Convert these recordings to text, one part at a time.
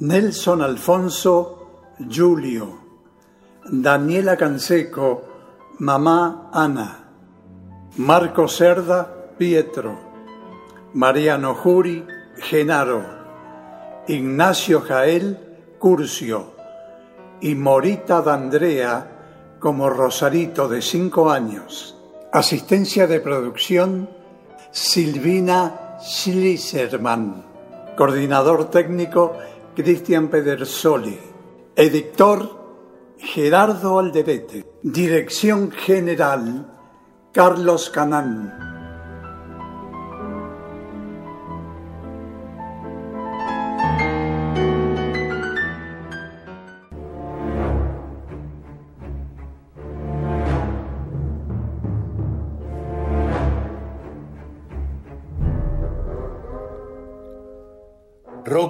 Nelson Alfonso, Julio, Daniela Canseco, Mamá Ana, Marco Cerda, Pietro, Mariano Juri, Genaro, Ignacio Jael, Curcio y Morita D'Andrea como Rosarito de cinco años. Asistencia de producción Silvina Schliserman. Coordinador técnico Cristian Pedersoli. Editor Gerardo Alderete. Dirección General Carlos Canán.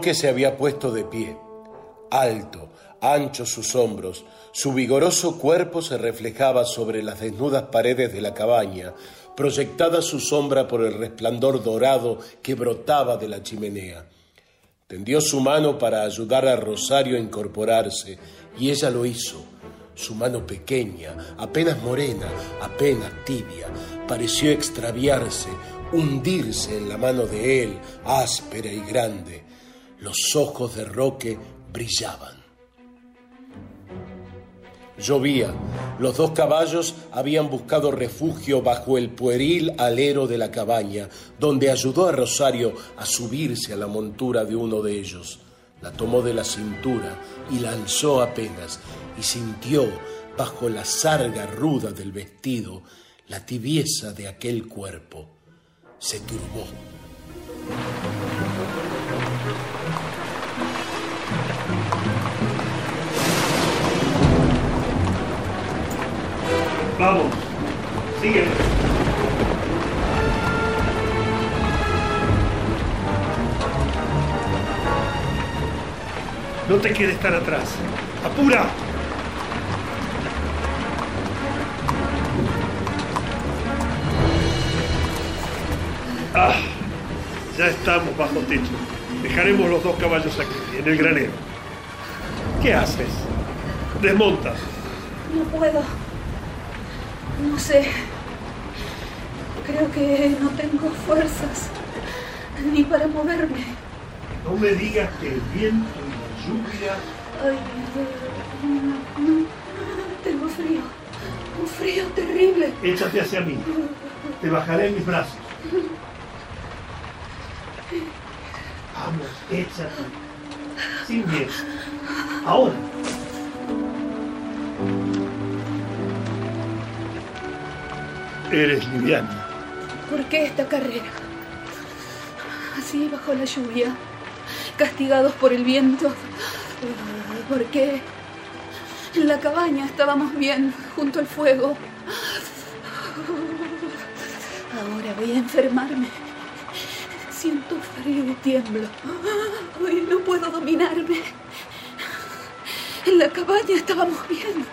Roque se había puesto de pie, alto, anchos sus hombros, su vigoroso cuerpo se reflejaba sobre las desnudas paredes de la cabaña, proyectada su sombra por el resplandor dorado que brotaba de la chimenea. Tendió su mano para ayudar a Rosario a incorporarse, y ella lo hizo. Su mano pequeña, apenas morena, apenas tibia, pareció extraviarse, hundirse en la mano de él, áspera y grande. Los ojos de Roque brillaban. Llovía. Los dos caballos habían buscado refugio bajo el pueril alero de la cabaña, donde ayudó a Rosario a subirse a la montura de uno de ellos. La tomó de la cintura y lanzó apenas, y sintió, bajo la sarga ruda del vestido, la tibieza de aquel cuerpo. Se turbó. Vamos, sígueme. No te quedes tan atrás. ¡Apura! Ah, ya estamos bajo techo. Dejaremos los dos caballos aquí, en el granero. ¿Qué haces? Desmonta. No puedo. No sé. Creo que no tengo fuerzas ni para moverme. No me digas que el viento y la lluvia Ay, no, no, tengo frío. Un frío terrible. Échate hacia mí. Te bajaré en mis brazos. Vamos, échate. Sin miedo. Ahora. Eres liviana. ¿Por qué esta carrera? Así bajo la lluvia, castigados por el viento. ¿Por qué? En la cabaña estábamos bien, junto al fuego. Ahora voy a enfermarme. Siento frío y tiemblo. Ay, no puedo dominarme. En la cabaña estábamos bien.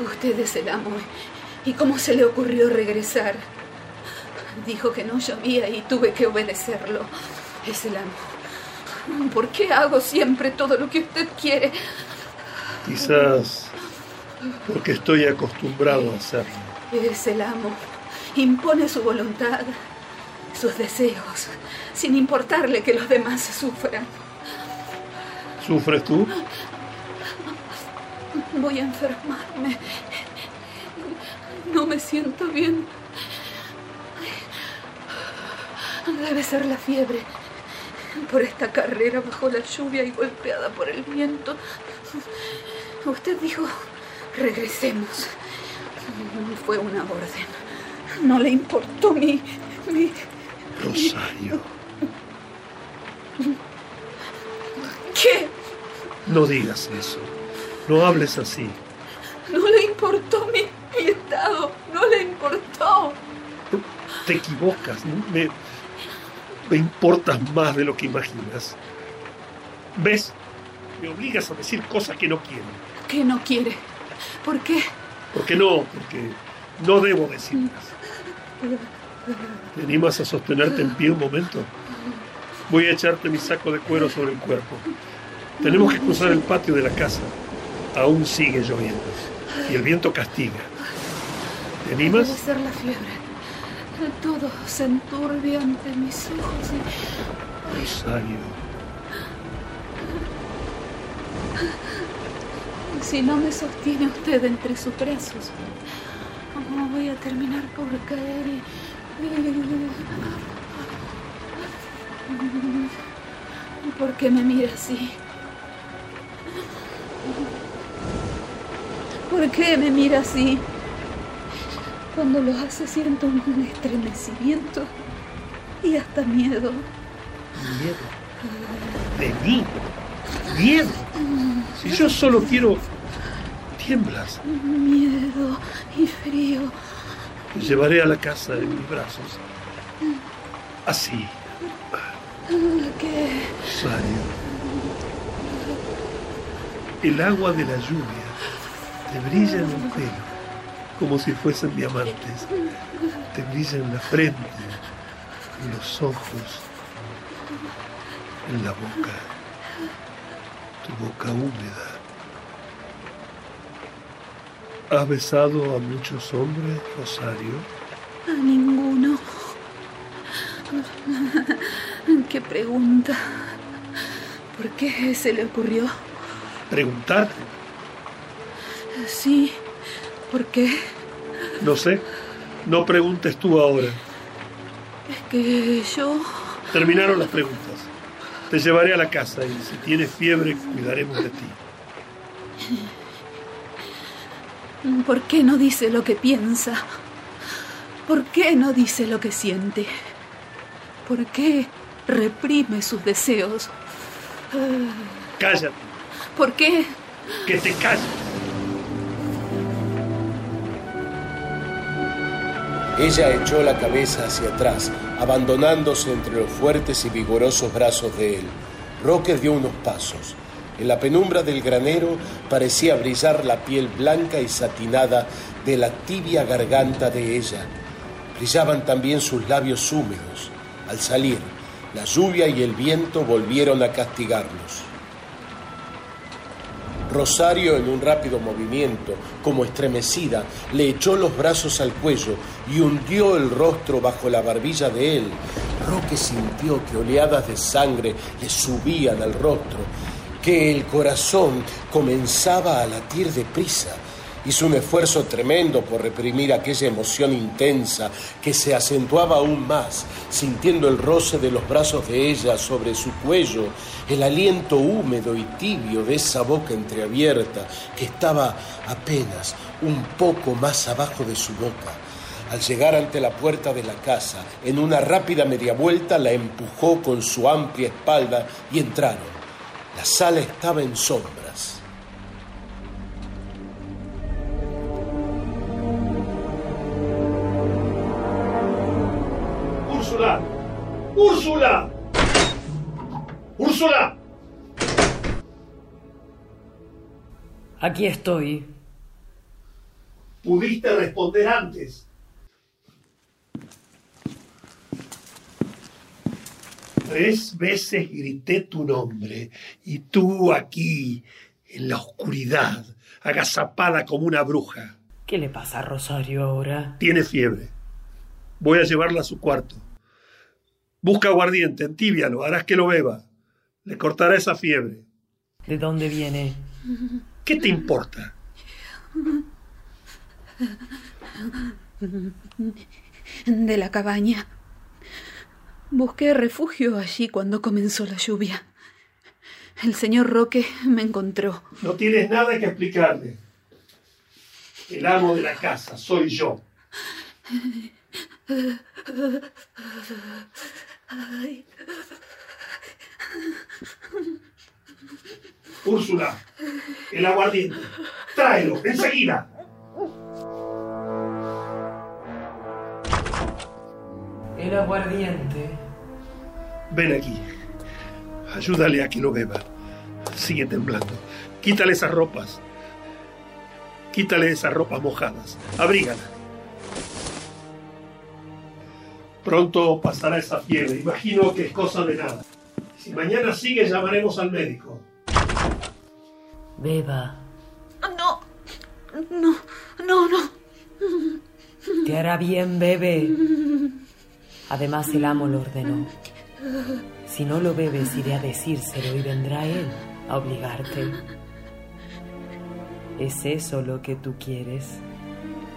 Usted es el amo. ¿Y cómo se le ocurrió regresar? Dijo que no llovía y tuve que obedecerlo. Es el amo. ¿Por qué hago siempre todo lo que usted quiere? Quizás porque estoy acostumbrado a hacerlo. Es el amo. Impone su voluntad, sus deseos, sin importarle que los demás sufran. ¿Sufres tú? Voy a enfermarme. No me siento bien. Debe ser la fiebre. Por esta carrera bajo la lluvia y golpeada por el viento. Usted dijo, regresemos. Fue una orden. No le importó mi... mi... Rosario. ¿Qué? No digas eso. No hables así. No le importó mi, mi estado. No le importó. Te equivocas. Me, me importas más de lo que imaginas. ¿Ves? Me obligas a decir cosas que no quiero. ¿Qué no quiere? ¿Por qué? Porque no, porque no debo decirlas. ¿Te animas a sostenerte en pie un momento? Voy a echarte mi saco de cuero sobre el cuerpo. Tenemos que cruzar el patio de la casa. Aún sigue lloviendo. Y el viento castiga. ¿Te animas? Debe ser la fiebre. Todo se enturbia ante mis ojos y... Si no me sostiene usted entre sus brazos, voy a terminar por caer y... ¿Por qué me mira así? ¿Por qué me mira así? Cuando lo hace siento un estremecimiento y hasta miedo. Miedo. De mí. Miedo. Si yo solo quiero... Tiemblas. Miedo y frío. Te llevaré a la casa en mis brazos. Así. ¿Qué? Rosario. El agua de la lluvia te brilla en el pelo como si fuesen diamantes. Te brilla en la frente, en los ojos, en la boca, tu boca húmeda. ¿Has besado a muchos hombres, Rosario? A ninguno. ¿Qué pregunta? ¿Por qué se le ocurrió? ¿Preguntarte? Sí, ¿por qué? No sé. No preguntes tú ahora. Es que yo... Terminaron las preguntas. Te llevaré a la casa y si tienes fiebre cuidaremos de ti. ¿Por qué no dice lo que piensa? ¿Por qué no dice lo que siente? ¿Por qué reprime sus deseos? Cállate. ¿Por qué? Que te calles. Ella echó la cabeza hacia atrás, abandonándose entre los fuertes y vigorosos brazos de él. Roque dio unos pasos. En la penumbra del granero parecía brillar la piel blanca y satinada de la tibia garganta de ella. Brillaban también sus labios húmedos. Al salir, la lluvia y el viento volvieron a castigarlos. Rosario, en un rápido movimiento, como estremecida, le echó los brazos al cuello y hundió el rostro bajo la barbilla de él. Roque sintió que oleadas de sangre le subían al rostro, que el corazón comenzaba a latir deprisa. Hizo un esfuerzo tremendo por reprimir aquella emoción intensa que se acentuaba aún más, sintiendo el roce de los brazos de ella sobre su cuello, el aliento húmedo y tibio de esa boca entreabierta que estaba apenas un poco más abajo de su boca. Al llegar ante la puerta de la casa, en una rápida media vuelta la empujó con su amplia espalda y entraron. La sala estaba en sombras. Úrsula. Úrsula. Aquí estoy. Pudiste responder antes. Tres veces grité tu nombre y tú aquí, en la oscuridad, agazapada como una bruja. ¿Qué le pasa a Rosario ahora? Tiene fiebre. Voy a llevarla a su cuarto. Busca aguardiente, entíbialo, harás que lo beba. Le cortará esa fiebre. ¿De dónde viene? ¿Qué te importa? De la cabaña. Busqué refugio allí cuando comenzó la lluvia. El señor Roque me encontró. No tienes nada que explicarle. El amo de la casa soy yo. Úrsula, el aguardiente. Tráelo, enseguida. El aguardiente. Ven aquí. Ayúdale a que lo beba. Sigue temblando. Quítale esas ropas. Quítale esas ropas mojadas. Abrígala. Pronto pasará esa fiebre. Imagino que es cosa de nada. Si mañana sigue, llamaremos al médico. Beba. No, no, no, no. Te hará bien, bebe. Además, el amo lo ordenó. Si no lo bebes, iré a decírselo y vendrá él a obligarte. ¿Es eso lo que tú quieres?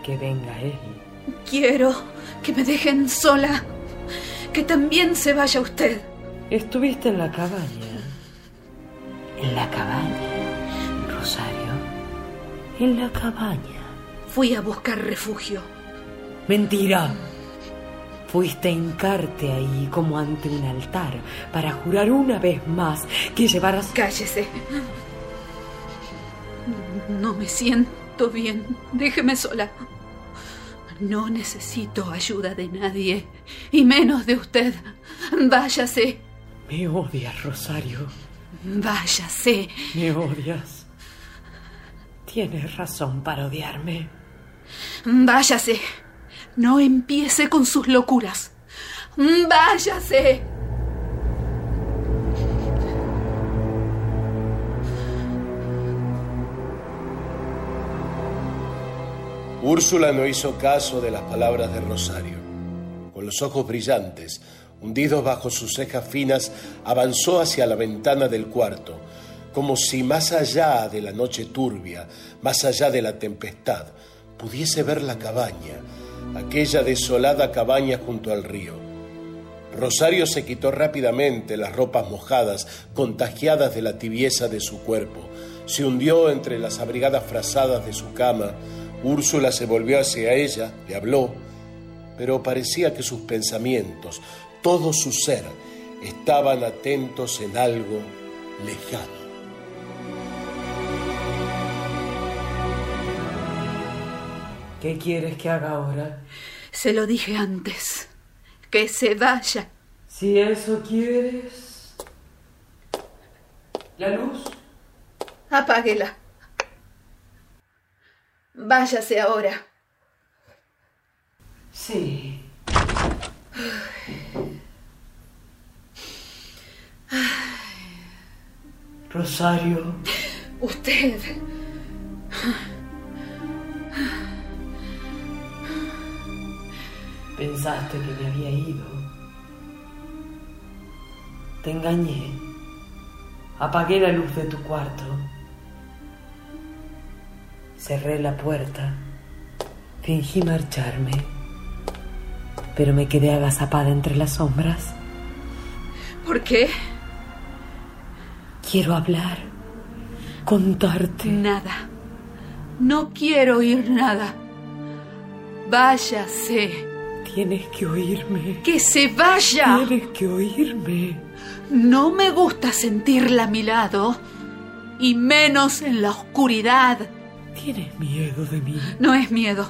Que venga él. Quiero que me dejen sola. Que también se vaya usted. Estuviste en la cabaña. En la cabaña, Rosario. En la cabaña. Fui a buscar refugio. Mentira. Fuiste a hincarte ahí como ante un altar para jurar una vez más que llevaras... Cállese. No me siento bien. Déjeme sola. No necesito ayuda de nadie, y menos de usted. Váyase. Me odias, Rosario. Váyase. Me odias. Tienes razón para odiarme. Váyase. No empiece con sus locuras. Váyase. Úrsula no hizo caso de las palabras de Rosario. Con los ojos brillantes, hundidos bajo sus cejas finas, avanzó hacia la ventana del cuarto, como si más allá de la noche turbia, más allá de la tempestad, pudiese ver la cabaña, aquella desolada cabaña junto al río. Rosario se quitó rápidamente las ropas mojadas, contagiadas de la tibieza de su cuerpo, se hundió entre las abrigadas frazadas de su cama, Úrsula se volvió hacia ella, le habló, pero parecía que sus pensamientos, todo su ser, estaban atentos en algo lejano. ¿Qué quieres que haga ahora? Se lo dije antes. Que se vaya. Si eso quieres... ¿La luz? Apáguela. Váyase ahora. Sí. Rosario. Usted. Pensaste que me había ido. Te engañé. Apagué la luz de tu cuarto. Cerré la puerta. Fingí marcharme. Pero me quedé agazapada entre las sombras. ¿Por qué? Quiero hablar. Contarte. Nada. No quiero oír nada. Váyase. Tienes que oírme. Que se vaya. Tienes que oírme. No me gusta sentirla a mi lado. Y menos en la oscuridad. Tienes miedo de mí. No es miedo.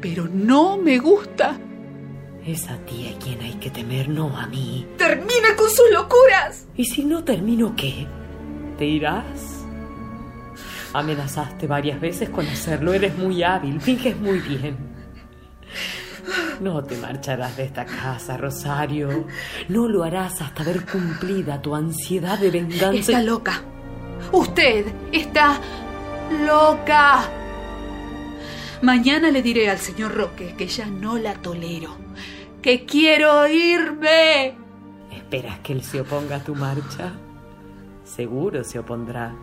Pero no me gusta. Es a ti a quien hay que temer, no a mí. Termine con sus locuras. ¿Y si no termino qué? ¿Te irás? Amenazaste varias veces con hacerlo. Eres muy hábil. Finges muy bien. No te marcharás de esta casa, Rosario. No lo harás hasta ver cumplida tu ansiedad de venganza. Está loca. Usted está loca. Mañana le diré al señor Roque que ya no la tolero, que quiero irme. ¿Esperas que él se oponga a tu marcha? Seguro se opondrá.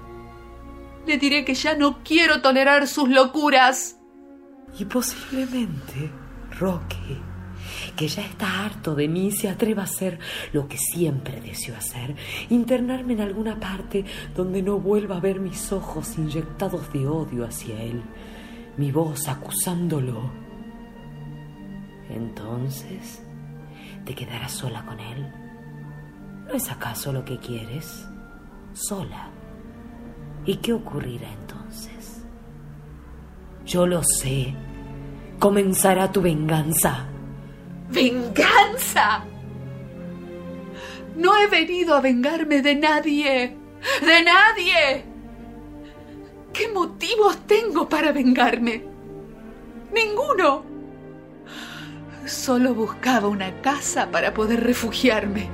Le diré que ya no quiero tolerar sus locuras. Y posiblemente, Roque, que ya está harto de mí, se atreva a hacer lo que siempre deseó hacer, internarme en alguna parte donde no vuelva a ver mis ojos inyectados de odio hacia él, mi voz acusándolo. Entonces, ¿te quedarás sola con él? ¿No es acaso lo que quieres? Sola. ¿Y qué ocurrirá entonces? Yo lo sé. Comenzará tu venganza. ¿Venganza? No he venido a vengarme de nadie. ¡De nadie! ¿Qué motivos tengo para vengarme? Ninguno. Solo buscaba una casa para poder refugiarme.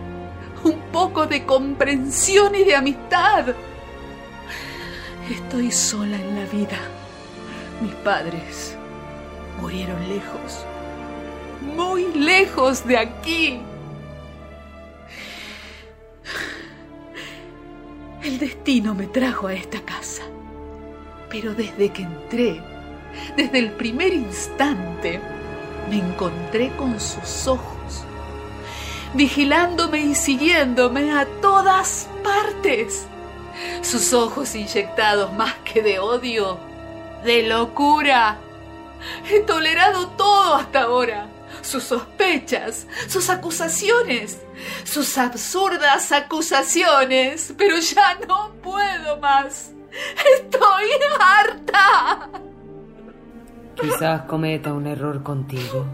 Un poco de comprensión y de amistad. Estoy sola en la vida. Mis padres murieron lejos muy lejos de aquí. El destino me trajo a esta casa. Pero desde que entré, desde el primer instante, me encontré con sus ojos, vigilándome y siguiéndome a todas partes. Sus ojos inyectados más que de odio, de locura. He tolerado todo hasta ahora sus sospechas, sus acusaciones, sus absurdas acusaciones, pero ya no puedo más. Estoy harta. Quizás cometa un error contigo.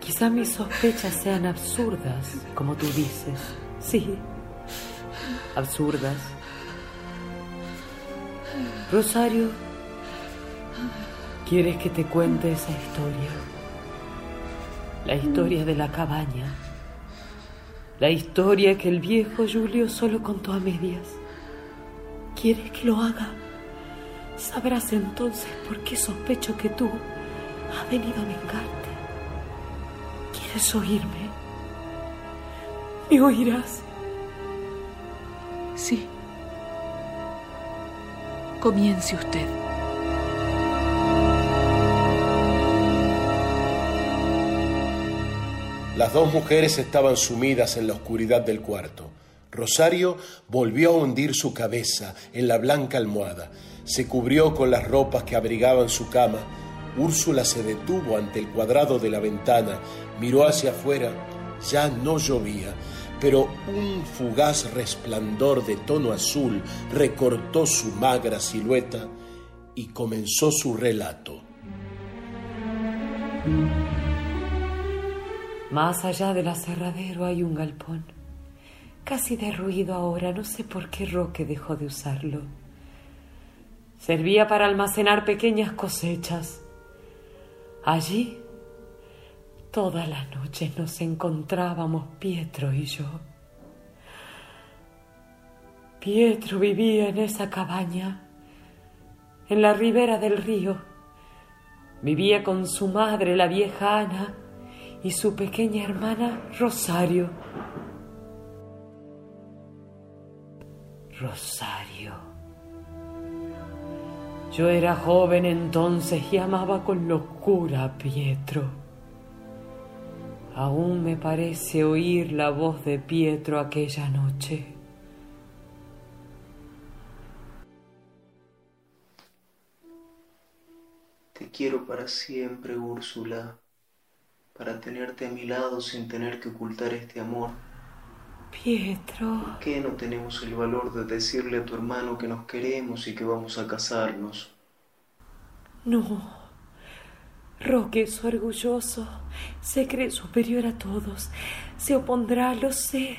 Quizás mis sospechas sean absurdas, como tú dices. Sí, absurdas. Rosario, ¿quieres que te cuente esa historia? La historia de la cabaña, la historia que el viejo Julio solo contó a medias. ¿Quieres que lo haga? Sabrás entonces por qué sospecho que tú has venido a vengarte. ¿Quieres oírme? ¿Me oirás? Sí. Comience usted. Las dos mujeres estaban sumidas en la oscuridad del cuarto. Rosario volvió a hundir su cabeza en la blanca almohada. Se cubrió con las ropas que abrigaban su cama. Úrsula se detuvo ante el cuadrado de la ventana, miró hacia afuera. Ya no llovía, pero un fugaz resplandor de tono azul recortó su magra silueta y comenzó su relato. Más allá del aserradero hay un galpón, casi derruido ahora, no sé por qué Roque dejó de usarlo. Servía para almacenar pequeñas cosechas. Allí, todas las noches nos encontrábamos Pietro y yo. Pietro vivía en esa cabaña, en la ribera del río. Vivía con su madre, la vieja Ana, y su pequeña hermana Rosario. Rosario. Yo era joven entonces y amaba con locura a Pietro. Aún me parece oír la voz de Pietro aquella noche. Te quiero para siempre, Úrsula para tenerte a mi lado sin tener que ocultar este amor. Pietro. ¿Por qué no tenemos el valor de decirle a tu hermano que nos queremos y que vamos a casarnos? No. Roque es orgulloso, se cree superior a todos, se opondrá, lo sé,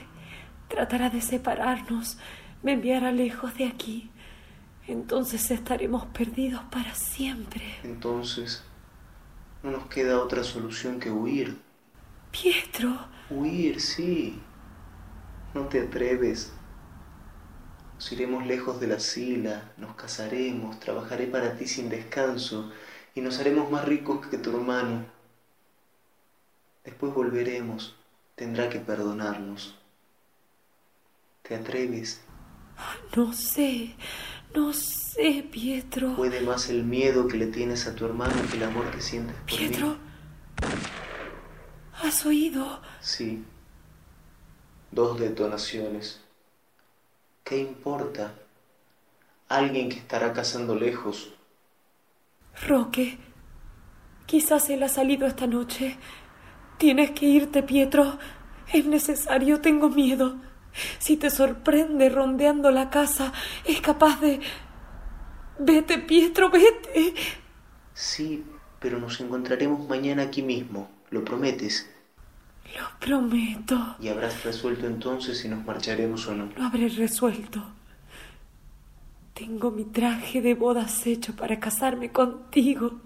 tratará de separarnos, me enviará lejos de aquí. Entonces estaremos perdidos para siempre. Entonces, no nos queda otra solución que huir. Pietro. Huir, sí. No te atreves. Nos iremos lejos de la sila, nos casaremos, trabajaré para ti sin descanso y nos haremos más ricos que tu hermano. Después volveremos, tendrá que perdonarnos. ¿Te atreves? No sé, no sé, Pietro. Puede más el miedo que le tienes a tu hermano que el amor que sientes por Pietro, mí. ¿has oído? Sí. Dos detonaciones. ¿Qué importa? Alguien que estará cazando lejos. Roque, quizás él ha salido esta noche. Tienes que irte, Pietro. Es necesario, tengo miedo. Si te sorprende rondeando la casa, es capaz de... Vete, Pietro, vete. Sí, pero nos encontraremos mañana aquí mismo. ¿Lo prometes? Lo prometo. Y habrás resuelto entonces si nos marcharemos o no. Lo habré resuelto. Tengo mi traje de bodas hecho para casarme contigo.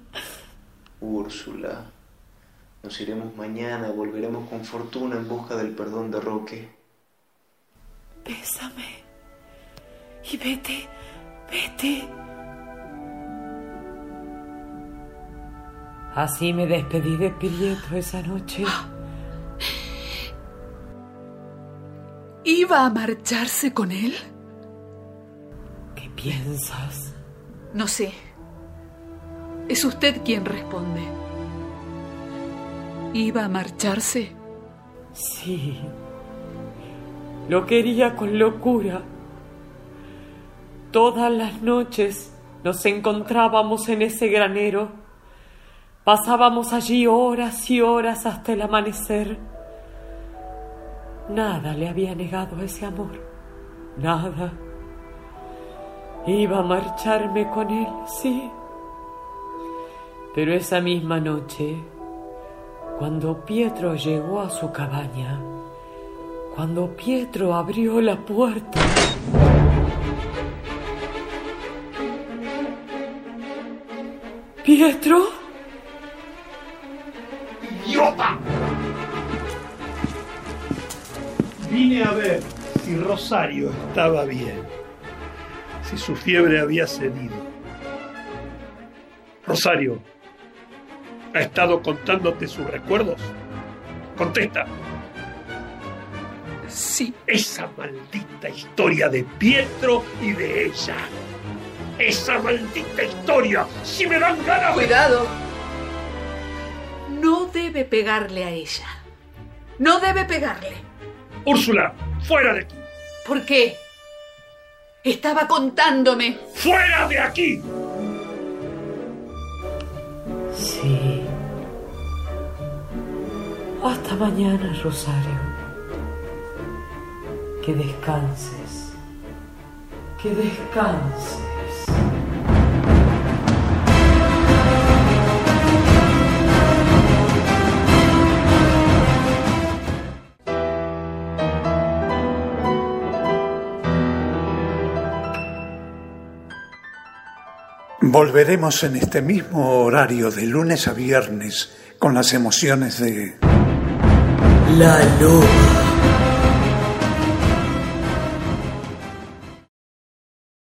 Úrsula, nos iremos mañana, volveremos con fortuna en busca del perdón de Roque. Bésame. Y vete, vete. Así me despedí de Pietro esa noche. ¿Iba a marcharse con él? ¿Qué piensas? No sé. Es usted quien responde. ¿Iba a marcharse? Sí. Lo quería con locura. Todas las noches nos encontrábamos en ese granero. Pasábamos allí horas y horas hasta el amanecer. Nada le había negado ese amor. Nada. Iba a marcharme con él, sí. Pero esa misma noche, cuando Pietro llegó a su cabaña, cuando Pietro abrió la puerta, Pietro, ¡Idiota! Vine a ver si Rosario estaba bien, si su fiebre había cedido. Rosario, ¿ha estado contándote sus recuerdos? Contesta. Sí. Esa maldita historia de Pietro y de ella. Esa maldita historia. Si me dan ganas. Cuidado. No debe pegarle a ella. No debe pegarle. Úrsula, fuera de aquí. ¿Por qué? Estaba contándome. ¡Fuera de aquí! sí. Hasta mañana, Rosario. Que descanses. Que descanses. Volveremos en este mismo horario de lunes a viernes con las emociones de La loba.